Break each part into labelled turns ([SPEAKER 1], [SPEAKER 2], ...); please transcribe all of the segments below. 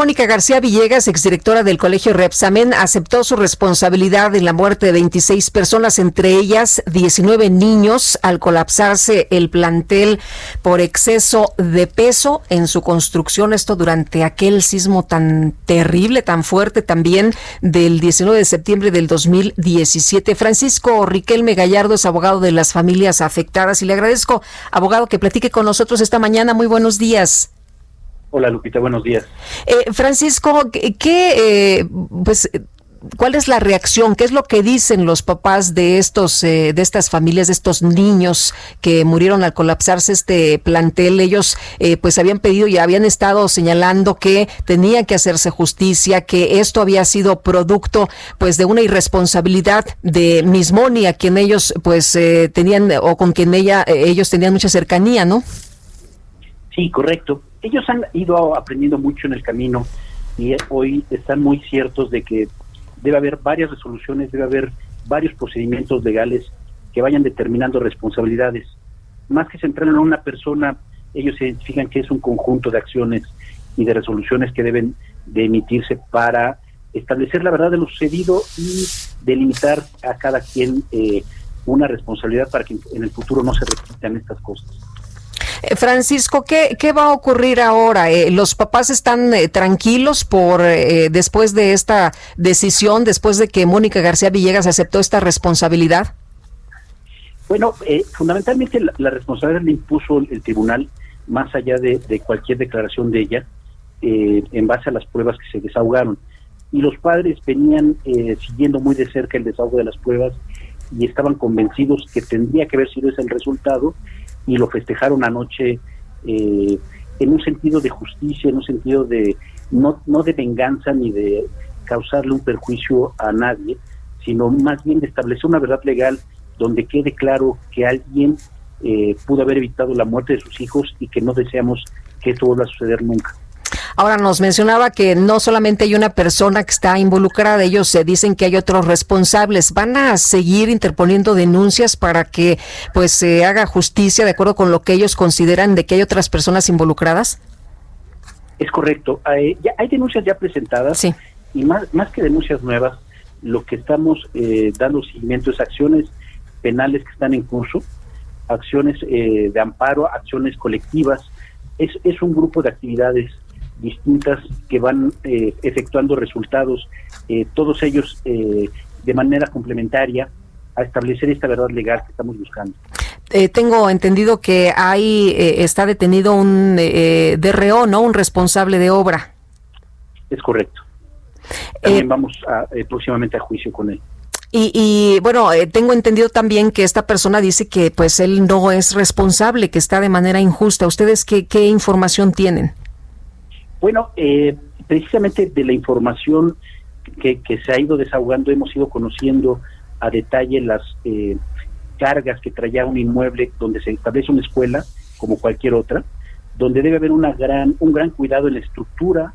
[SPEAKER 1] Mónica García Villegas, exdirectora del Colegio Repsamen, aceptó su responsabilidad en la muerte de 26 personas, entre ellas 19 niños, al colapsarse el plantel por exceso de peso en su construcción. Esto durante aquel sismo tan terrible, tan fuerte también del 19 de septiembre del 2017. Francisco Riquelme Gallardo es abogado de las familias afectadas y le agradezco, abogado, que platique con nosotros esta mañana. Muy buenos días.
[SPEAKER 2] Hola Lupita, buenos días.
[SPEAKER 1] Eh, Francisco, ¿qué, eh, pues, cuál es la reacción? ¿Qué es lo que dicen los papás de estos, eh, de estas familias, de estos niños que murieron al colapsarse este plantel? Ellos, eh, pues, habían pedido y habían estado señalando que tenía que hacerse justicia, que esto había sido producto, pues, de una irresponsabilidad de Mismoni, a quien ellos, pues, eh, tenían o con quien ella, eh, ellos tenían mucha cercanía, ¿no?
[SPEAKER 2] Sí, correcto. Ellos han ido aprendiendo mucho en el camino y hoy están muy ciertos de que debe haber varias resoluciones, debe haber varios procedimientos legales que vayan determinando responsabilidades. Más que centrar en una persona, ellos se identifican que es un conjunto de acciones y de resoluciones que deben de emitirse para establecer la verdad de lo sucedido y delimitar a cada quien eh, una responsabilidad para que en el futuro no se repitan estas cosas.
[SPEAKER 1] Eh, Francisco, ¿qué, ¿qué, va a ocurrir ahora? Eh, ¿Los papás están eh, tranquilos por eh, después de esta decisión, después de que Mónica García Villegas aceptó esta responsabilidad?
[SPEAKER 2] Bueno, eh, fundamentalmente la, responsabilidad la impuso el tribunal, más allá de, de cualquier declaración de ella, en base a las pruebas que se desahogaron. Y los padres venían siguiendo muy de cerca el desahogo de las pruebas y estaban convencidos que tendría que haber sido ese el resultado y lo festejaron anoche eh, en un sentido de justicia, en un sentido de no, no de venganza ni de causarle un perjuicio a nadie, sino más bien de establecer una verdad legal donde quede claro que alguien eh, pudo haber evitado la muerte de sus hijos y que no deseamos que esto vuelva a suceder nunca.
[SPEAKER 1] Ahora nos mencionaba que no solamente hay una persona que está involucrada, ellos se dicen que hay otros responsables. ¿Van a seguir interponiendo denuncias para que pues se haga justicia de acuerdo con lo que ellos consideran de que hay otras personas involucradas?
[SPEAKER 2] Es correcto. Hay, ya hay denuncias ya presentadas
[SPEAKER 1] sí.
[SPEAKER 2] y más, más que denuncias nuevas, lo que estamos eh, dando seguimiento es acciones penales que están en curso, acciones eh, de amparo, acciones colectivas. Es, es un grupo de actividades distintas que van eh, efectuando resultados, eh, todos ellos eh, de manera complementaria a establecer esta verdad legal que estamos buscando.
[SPEAKER 1] Eh, tengo entendido que ahí está detenido un DRO, ¿no? Un responsable de obra.
[SPEAKER 2] Es correcto. También vamos a, próximamente a juicio con él.
[SPEAKER 1] Y, y, bueno, eh, tengo entendido también que esta persona dice que pues él no es responsable, que está de manera injusta. ¿Ustedes qué, qué información tienen?
[SPEAKER 2] Bueno, eh, precisamente de la información que, que, se ha ido desahogando hemos ido conociendo a detalle las eh, cargas que traía un inmueble donde se establece una escuela, como cualquier otra, donde debe haber una gran, un gran cuidado en la estructura,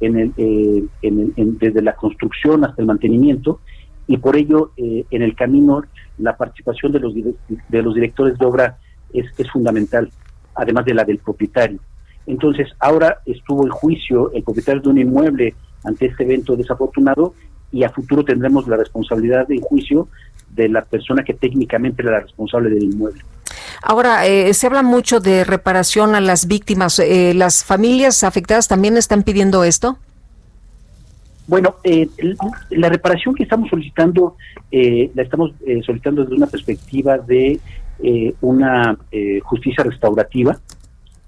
[SPEAKER 2] en el, eh, desde la construcción hasta el mantenimiento, y por ello eh, en el camino la participación de los, de los directores de obra es, es fundamental, además de la del propietario. Entonces, ahora estuvo el juicio el propietario de un inmueble ante este evento desafortunado y a futuro tendremos la responsabilidad de juicio de la persona que técnicamente era la responsable del inmueble.
[SPEAKER 1] Ahora, eh, se habla mucho de reparación a las víctimas. Eh, ¿Las familias afectadas también están pidiendo esto?
[SPEAKER 2] Bueno, eh, la reparación que estamos solicitando, eh, la estamos eh, solicitando desde una perspectiva de eh, una eh, justicia restaurativa,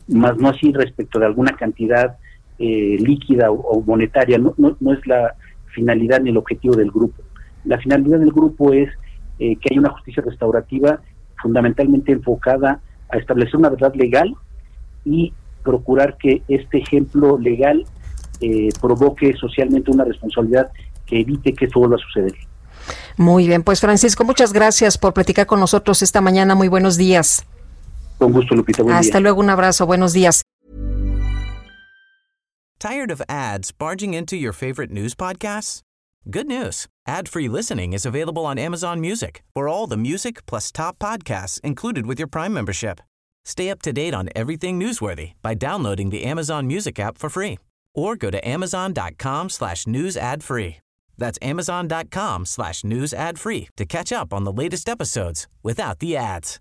[SPEAKER 2] más no así respecto de alguna cantidad eh, líquida o, monetaria, no, no, no, es la finalidad ni el objetivo del grupo. La finalidad del grupo es eh, que haya una justicia restaurativa fundamentalmente enfocada a establecer una verdad legal y procurar que este ejemplo legal eh, provoque socialmente una responsabilidad que evite que esto vuelva a suceder.
[SPEAKER 1] Muy bien, pues Francisco, muchas gracias por platicar con nosotros esta mañana. Muy buenos días.
[SPEAKER 2] Con gusto, Lupita. Buen
[SPEAKER 1] Hasta
[SPEAKER 2] día.
[SPEAKER 1] luego, un abrazo. Buenos días.
[SPEAKER 3] Tired of ads barging into your favorite news podcasts? Good news. Ad-free listening is available on Amazon Music. For all the music plus top podcasts included with your Prime membership. Stay up to date on everything newsworthy by downloading the Amazon Music app for free or go to amazon.com slash news ad free. That's amazon.com slash news ad free to catch up on the latest episodes without the ads.